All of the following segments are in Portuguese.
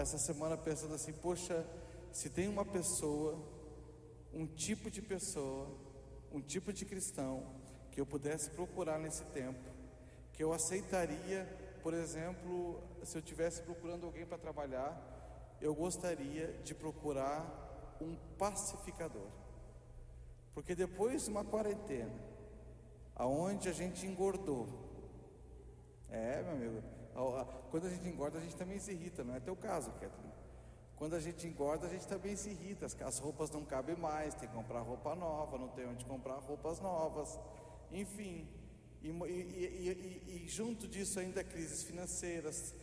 Essa semana pensando assim, poxa, se tem uma pessoa, um tipo de pessoa, um tipo de cristão que eu pudesse procurar nesse tempo, que eu aceitaria, por exemplo, se eu tivesse procurando alguém para trabalhar, eu gostaria de procurar um pacificador. Porque depois de uma quarentena, aonde a gente engordou, é, meu amigo, quando a gente engorda, a gente também se irrita, não é teu caso, Catherine. Quando a gente engorda, a gente também se irrita, as roupas não cabem mais, tem que comprar roupa nova, não tem onde comprar roupas novas, enfim. E, e, e, e junto disso ainda crises financeiras,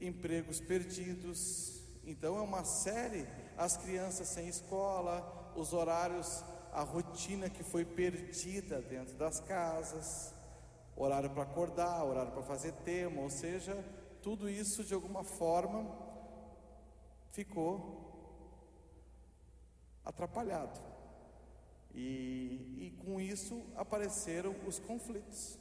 empregos perdidos. Então é uma série, as crianças sem escola, os horários a rotina que foi perdida dentro das casas, horário para acordar, horário para fazer tema, ou seja, tudo isso de alguma forma ficou atrapalhado. E, e com isso apareceram os conflitos,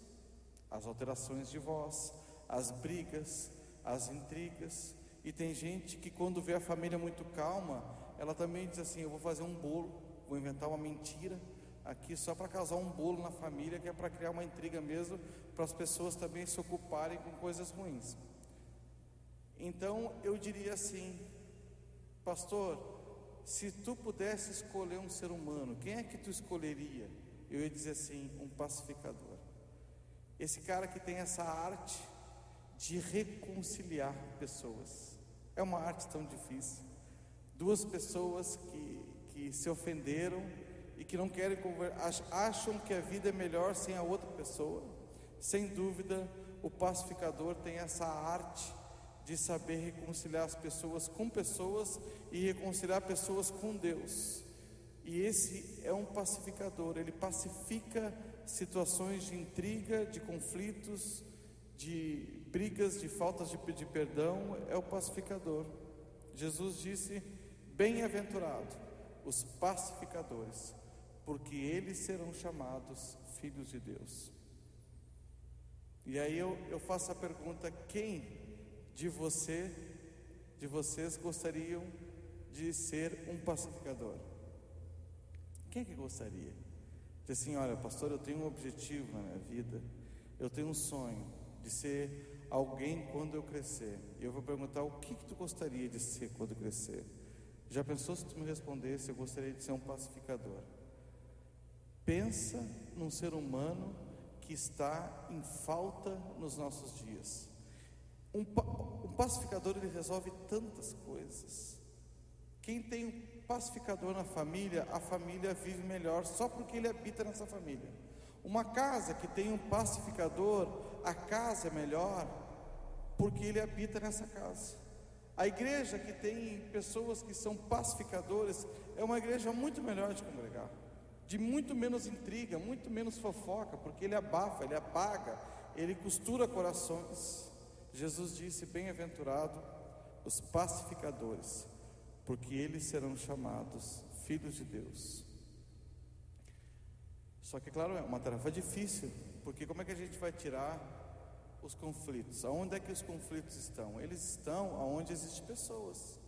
as alterações de voz, as brigas, as intrigas. E tem gente que, quando vê a família muito calma, ela também diz assim: Eu vou fazer um bolo vou inventar uma mentira aqui só para causar um bolo na família, que é para criar uma intriga mesmo, para as pessoas também se ocuparem com coisas ruins. Então eu diria assim, pastor, se tu pudesse escolher um ser humano, quem é que tu escolheria? Eu ia dizer assim, um pacificador. Esse cara que tem essa arte de reconciliar pessoas. É uma arte tão difícil. Duas pessoas que que se ofenderam e que não querem acham que a vida é melhor sem a outra pessoa. Sem dúvida, o pacificador tem essa arte de saber reconciliar as pessoas com pessoas e reconciliar pessoas com Deus. E esse é um pacificador, ele pacifica situações de intriga, de conflitos, de brigas, de faltas de pedir perdão, é o pacificador. Jesus disse: Bem-aventurado os pacificadores, porque eles serão chamados filhos de Deus. E aí eu, eu faço a pergunta: quem de você, de vocês gostariam de ser um pacificador? Quem é que gostaria? Diz assim, olha, pastor, eu tenho um objetivo na minha vida, eu tenho um sonho de ser alguém quando eu crescer. E eu vou perguntar o que, que tu gostaria de ser quando crescer? Já pensou se tu me respondesse, eu gostaria de ser um pacificador? Pensa num ser humano que está em falta nos nossos dias. Um, um pacificador ele resolve tantas coisas. Quem tem um pacificador na família, a família vive melhor só porque ele habita nessa família. Uma casa que tem um pacificador, a casa é melhor porque ele habita nessa casa. A igreja que tem pessoas que são pacificadores é uma igreja muito melhor de congregar, de muito menos intriga, muito menos fofoca, porque ele abafa, ele apaga, ele costura corações. Jesus disse: Bem-aventurado os pacificadores, porque eles serão chamados filhos de Deus. Só que, claro, é uma tarefa difícil, porque como é que a gente vai tirar os conflitos. Aonde é que os conflitos estão? Eles estão aonde existem pessoas.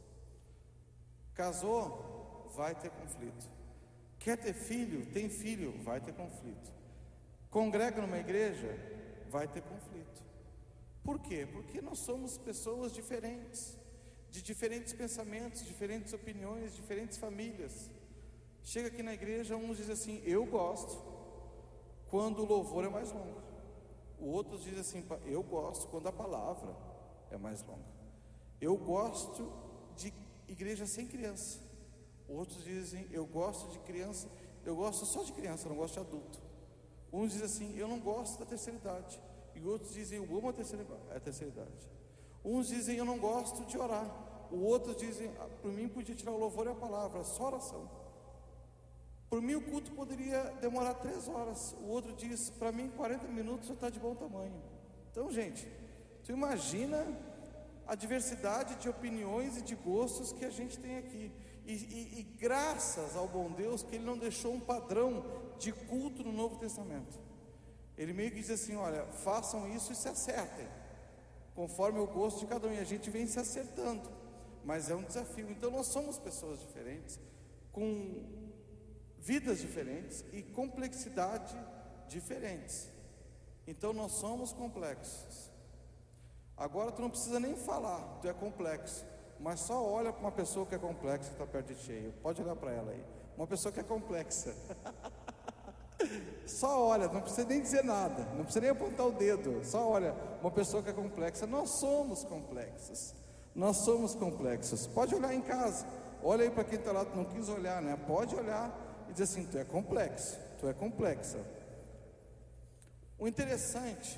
Casou, vai ter conflito. Quer ter filho? Tem filho, vai ter conflito. Congrega numa igreja, vai ter conflito. Por quê? Porque nós somos pessoas diferentes, de diferentes pensamentos, diferentes opiniões, diferentes famílias. Chega aqui na igreja, uns dizem assim: Eu gosto quando o louvor é mais longo. O outro diz assim: eu gosto quando a palavra é mais longa. Eu gosto de igreja sem criança. Outros dizem: eu gosto de criança, eu gosto só de criança, não gosto de adulto. Uns dizem assim: eu não gosto da terceira idade. E outros dizem: eu amo a terceira, a terceira idade. Uns dizem: eu não gosto de orar. O outro dizem: ah, por mim podia tirar o louvor e a palavra, só oração. Por mim, o culto poderia demorar três horas. O outro diz: para mim, 40 minutos já está de bom tamanho. Então, gente, tu imagina a diversidade de opiniões e de gostos que a gente tem aqui. E, e, e graças ao bom Deus que Ele não deixou um padrão de culto no Novo Testamento. Ele meio que diz assim: olha, façam isso e se acertem, conforme o gosto de cada um. E a gente vem se acertando, mas é um desafio. Então nós somos pessoas diferentes, com vidas diferentes e complexidade diferentes. Então nós somos complexos. Agora tu não precisa nem falar, tu é complexo. Mas só olha para uma pessoa que é complexa está perto de cheio. Pode olhar para ela aí. Uma pessoa que é complexa. só olha, não precisa nem dizer nada, não precisa nem apontar o dedo. Só olha, uma pessoa que é complexa. Nós somos complexos. Nós somos complexos. Pode olhar em casa. Olha aí para quem está lá, não quis olhar, né? Pode olhar e dizer assim: tu é complexo, tu é complexa. O interessante,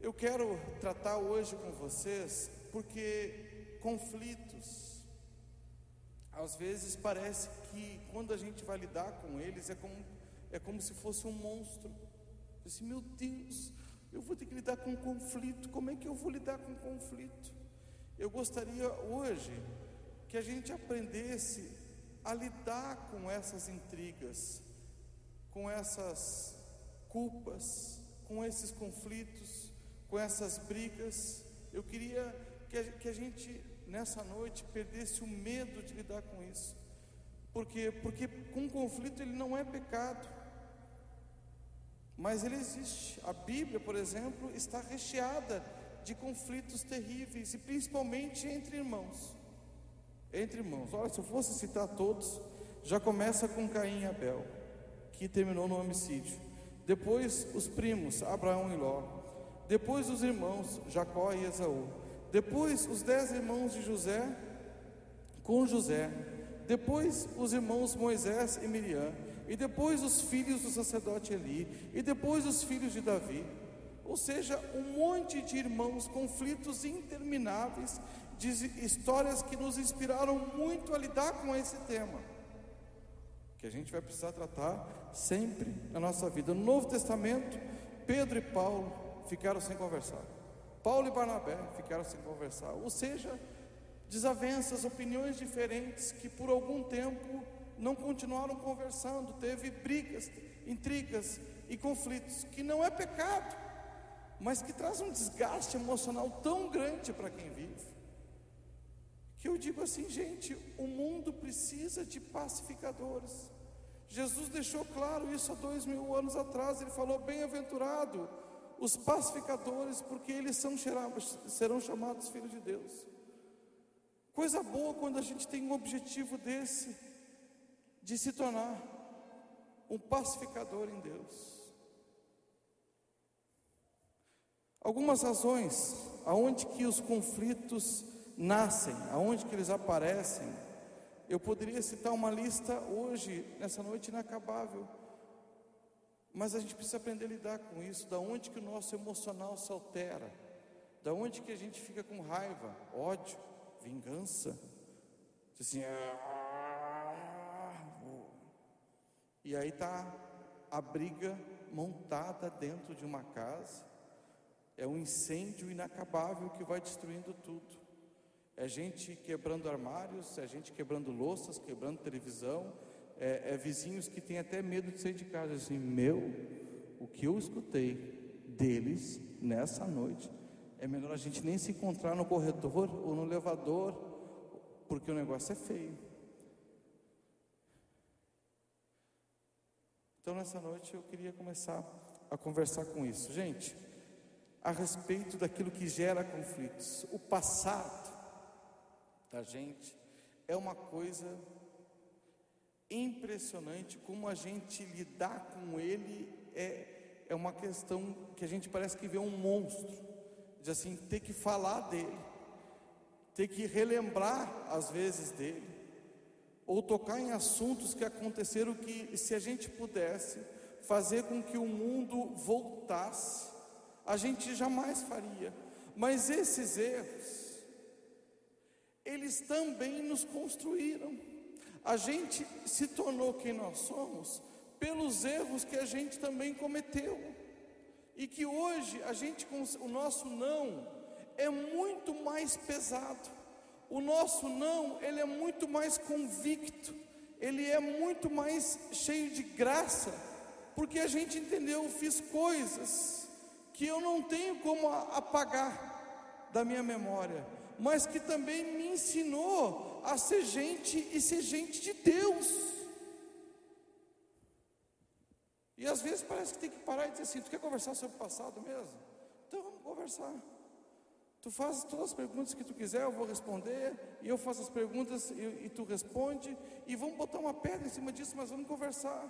eu quero tratar hoje com vocês, porque conflitos, às vezes parece que quando a gente vai lidar com eles, é como, é como se fosse um monstro. Assim, meu Deus, eu vou ter que lidar com conflito, como é que eu vou lidar com conflito? Eu gostaria hoje que a gente aprendesse a lidar com essas intrigas, com essas culpas, com esses conflitos, com essas brigas. Eu queria que a, gente nessa noite perdesse o medo de lidar com isso. Por quê? Porque com conflito ele não é pecado, mas ele existe. A Bíblia, por exemplo, está recheada de conflitos terríveis e principalmente entre irmãos. Entre irmãos. Olha, se eu fosse citar todos, já começa com Caim e Abel, que terminou no homicídio. Depois os primos, Abraão e Ló. Depois os irmãos, Jacó e Esaú. Depois os dez irmãos de José com José. Depois os irmãos Moisés e Miriam. E depois os filhos do sacerdote Eli. E depois os filhos de Davi. Ou seja, um monte de irmãos, conflitos intermináveis, de histórias que nos inspiraram muito a lidar com esse tema que a gente vai precisar tratar sempre na nossa vida. No Novo Testamento, Pedro e Paulo ficaram sem conversar. Paulo e Barnabé ficaram sem conversar. Ou seja, desavenças, opiniões diferentes que por algum tempo não continuaram conversando, teve brigas, intrigas e conflitos, que não é pecado, mas que traz um desgaste emocional tão grande para quem vive. Que eu digo assim, gente, o mundo precisa de pacificadores. Jesus deixou claro isso há dois mil anos atrás. Ele falou: Bem-aventurado os pacificadores, porque eles são, serão chamados filhos de Deus. Coisa boa quando a gente tem um objetivo desse, de se tornar um pacificador em Deus. Algumas razões aonde que os conflitos nascem, aonde que eles aparecem, eu poderia citar uma lista hoje, nessa noite inacabável. Mas a gente precisa aprender a lidar com isso, da onde que o nosso emocional se altera, da onde que a gente fica com raiva, ódio, vingança. Assim, ah, e aí tá a briga montada dentro de uma casa. É um incêndio inacabável que vai destruindo tudo é gente quebrando armários, é gente quebrando louças, quebrando televisão, é, é vizinhos que têm até medo de sair de casa. Assim, meu, o que eu escutei deles nessa noite, é melhor a gente nem se encontrar no corredor ou no elevador, porque o negócio é feio. Então, nessa noite eu queria começar a conversar com isso. Gente, a respeito daquilo que gera conflitos. O passado da gente, é uma coisa impressionante como a gente lidar com ele é, é uma questão que a gente parece que vê um monstro, de assim, ter que falar dele, ter que relembrar às vezes dele, ou tocar em assuntos que aconteceram que se a gente pudesse fazer com que o mundo voltasse, a gente jamais faria. Mas esses erros eles também nos construíram. A gente se tornou quem nós somos pelos erros que a gente também cometeu. E que hoje a gente o nosso não é muito mais pesado. O nosso não, ele é muito mais convicto, ele é muito mais cheio de graça, porque a gente entendeu, fiz coisas que eu não tenho como apagar da minha memória, mas que também me ensinou a ser gente e ser gente de Deus. E às vezes parece que tem que parar e dizer assim: tu quer conversar sobre o passado mesmo? Então vamos conversar. Tu faz todas as perguntas que tu quiser, eu vou responder, e eu faço as perguntas e, e tu responde, e vamos botar uma pedra em cima disso, mas vamos conversar.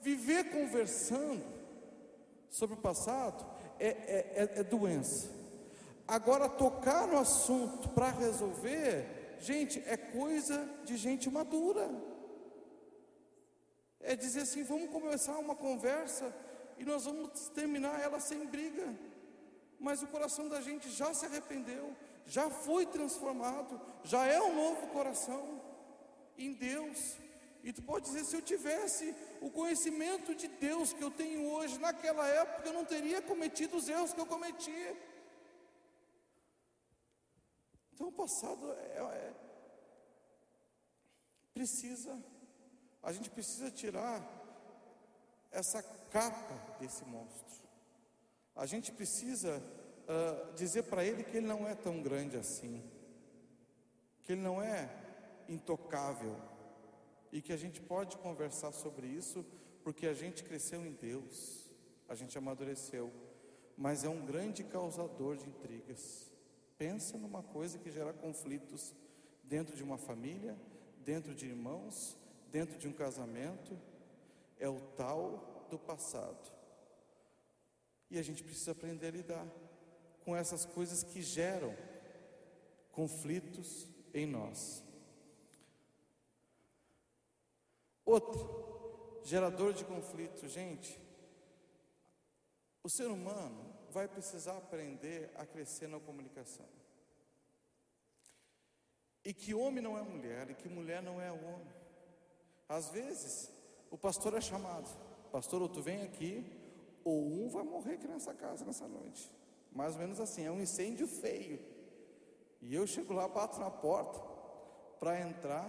Viver conversando sobre o passado é, é, é, é doença. Agora, tocar no assunto para resolver, gente, é coisa de gente madura. É dizer assim: vamos começar uma conversa e nós vamos terminar ela sem briga. Mas o coração da gente já se arrependeu, já foi transformado, já é um novo coração em Deus. E tu pode dizer: se eu tivesse o conhecimento de Deus que eu tenho hoje, naquela época eu não teria cometido os erros que eu cometi. Então o passado é, é, precisa a gente precisa tirar essa capa desse monstro. A gente precisa uh, dizer para ele que ele não é tão grande assim, que ele não é intocável e que a gente pode conversar sobre isso porque a gente cresceu em Deus, a gente amadureceu, mas é um grande causador de intrigas. Pensa numa coisa que gera conflitos dentro de uma família, dentro de irmãos, dentro de um casamento é o tal do passado. E a gente precisa aprender a lidar com essas coisas que geram conflitos em nós. Outro gerador de conflito, gente, o ser humano vai precisar aprender a crescer na comunicação. E que homem não é mulher, e que mulher não é homem. Às vezes, o pastor é chamado, pastor, ou tu vem aqui, ou um vai morrer aqui nessa casa nessa noite. Mais ou menos assim, é um incêndio feio. E eu chego lá, bato na porta para entrar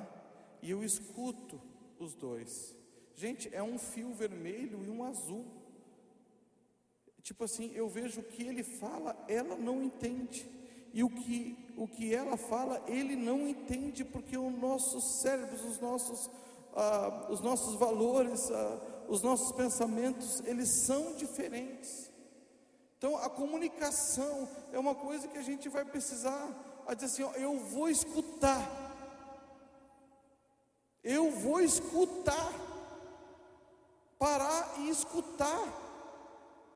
e eu escuto os dois. Gente, é um fio vermelho e um azul. Tipo assim, eu vejo o que ele fala, ela não entende. E o que, o que ela fala, ele não entende, porque os nossos cérebros, os nossos ah, os nossos valores, ah, os nossos pensamentos, eles são diferentes. Então, a comunicação é uma coisa que a gente vai precisar a dizer assim: ó, eu vou escutar, eu vou escutar, parar e escutar.